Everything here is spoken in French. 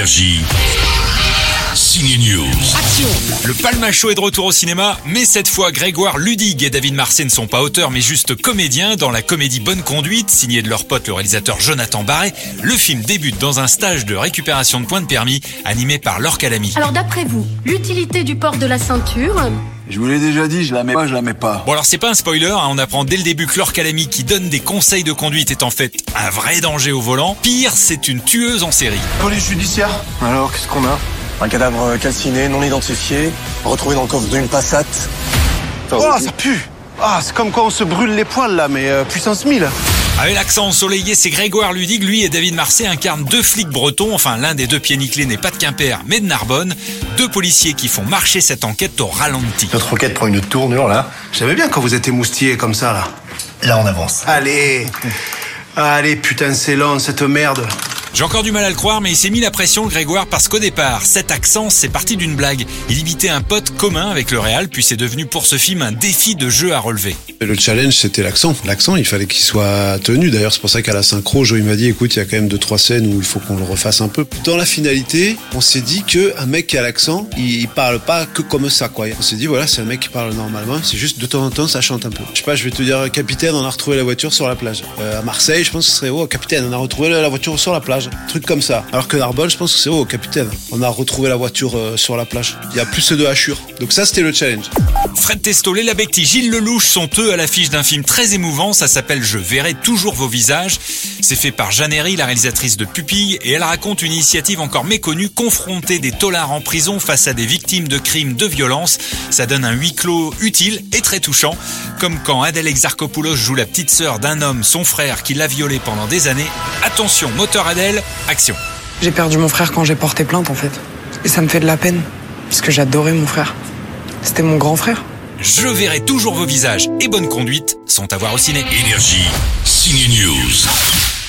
Énergie. News. Le Palmacho est de retour au cinéma, mais cette fois Grégoire Ludig et David Marseille ne sont pas auteurs mais juste comédiens dans la comédie Bonne Conduite, signée de leur pote le réalisateur Jonathan Barré. Le film débute dans un stage de récupération de points de permis animé par Laure Calamy. Alors d'après vous, l'utilité du port de la ceinture? Je vous l'ai déjà dit, je la mets pas, je la mets pas. Bon alors c'est pas un spoiler, hein, on apprend dès le début que Laure Calamy qui donne des conseils de conduite est en fait un vrai danger au volant. Pire, c'est une tueuse en série. Police judiciaire Alors, qu'est-ce qu'on a? Un cadavre calciné, non identifié, retrouvé dans le coffre d'une Passat. Oh, ça pue Ah, c'est comme quand on se brûle les poils là, mais euh, puissance 1000. Avec l'accent ensoleillé, c'est Grégoire Ludig. Lui et David Marseille incarnent deux flics bretons. Enfin, l'un des deux pieds nickelés n'est pas de Quimper, mais de Narbonne. Deux policiers qui font marcher cette enquête au ralenti. Notre enquête prend une tournure là. J'aimais bien quand vous êtes émoustillé comme ça là. Là, on avance. Allez Allez, putain, c'est lent cette merde. J'ai encore du mal à le croire, mais il s'est mis la pression, Grégoire, parce qu'au départ, cet accent, c'est parti d'une blague. Il imitait un pote commun avec le Real, puis c'est devenu pour ce film un défi de jeu à relever. Le challenge, c'était l'accent. L'accent, il fallait qu'il soit tenu. D'ailleurs, c'est pour ça qu'à la synchro, Joe il m'a dit, écoute, il y a quand même deux trois scènes où il faut qu'on le refasse un peu. Dans la finalité, on s'est dit que un mec qui a l'accent, il, il parle pas que comme ça, quoi. On s'est dit, voilà, c'est un mec qui parle normalement. C'est juste de temps en temps, ça chante un peu. Je sais pas, je vais te dire, capitaine, on a retrouvé la voiture sur la plage. Euh, à Marseille, je pense que ce serait, oh, capitaine, on a retrouvé la voiture sur la plage. Truc comme ça. Alors que Narbonne, je pense que c'est, oh, capitaine, on a retrouvé la voiture euh, sur la plage. Il y a plus de hachures. Donc ça, c'était le challenge. Fred Testo, Léla Becti, Gilles Lelouch sont eux à l'affiche d'un film très émouvant. Ça s'appelle Je verrai toujours vos visages. C'est fait par Jeanne Herry, la réalisatrice de Pupille, et elle raconte une initiative encore méconnue, confronter des tolards en prison face à des victimes de crimes de violence. Ça donne un huis clos utile et très touchant. Comme quand Adèle Exarchopoulos joue la petite sœur d'un homme, son frère, qui l'a violée pendant des années. Attention, moteur Adèle, action. J'ai perdu mon frère quand j'ai porté plainte en fait. Et ça me fait de la peine. Parce j'adorais mon frère. C'était mon grand frère. Je verrai toujours vos visages et bonne conduite sont à voir au ciné. Énergie. Signe News.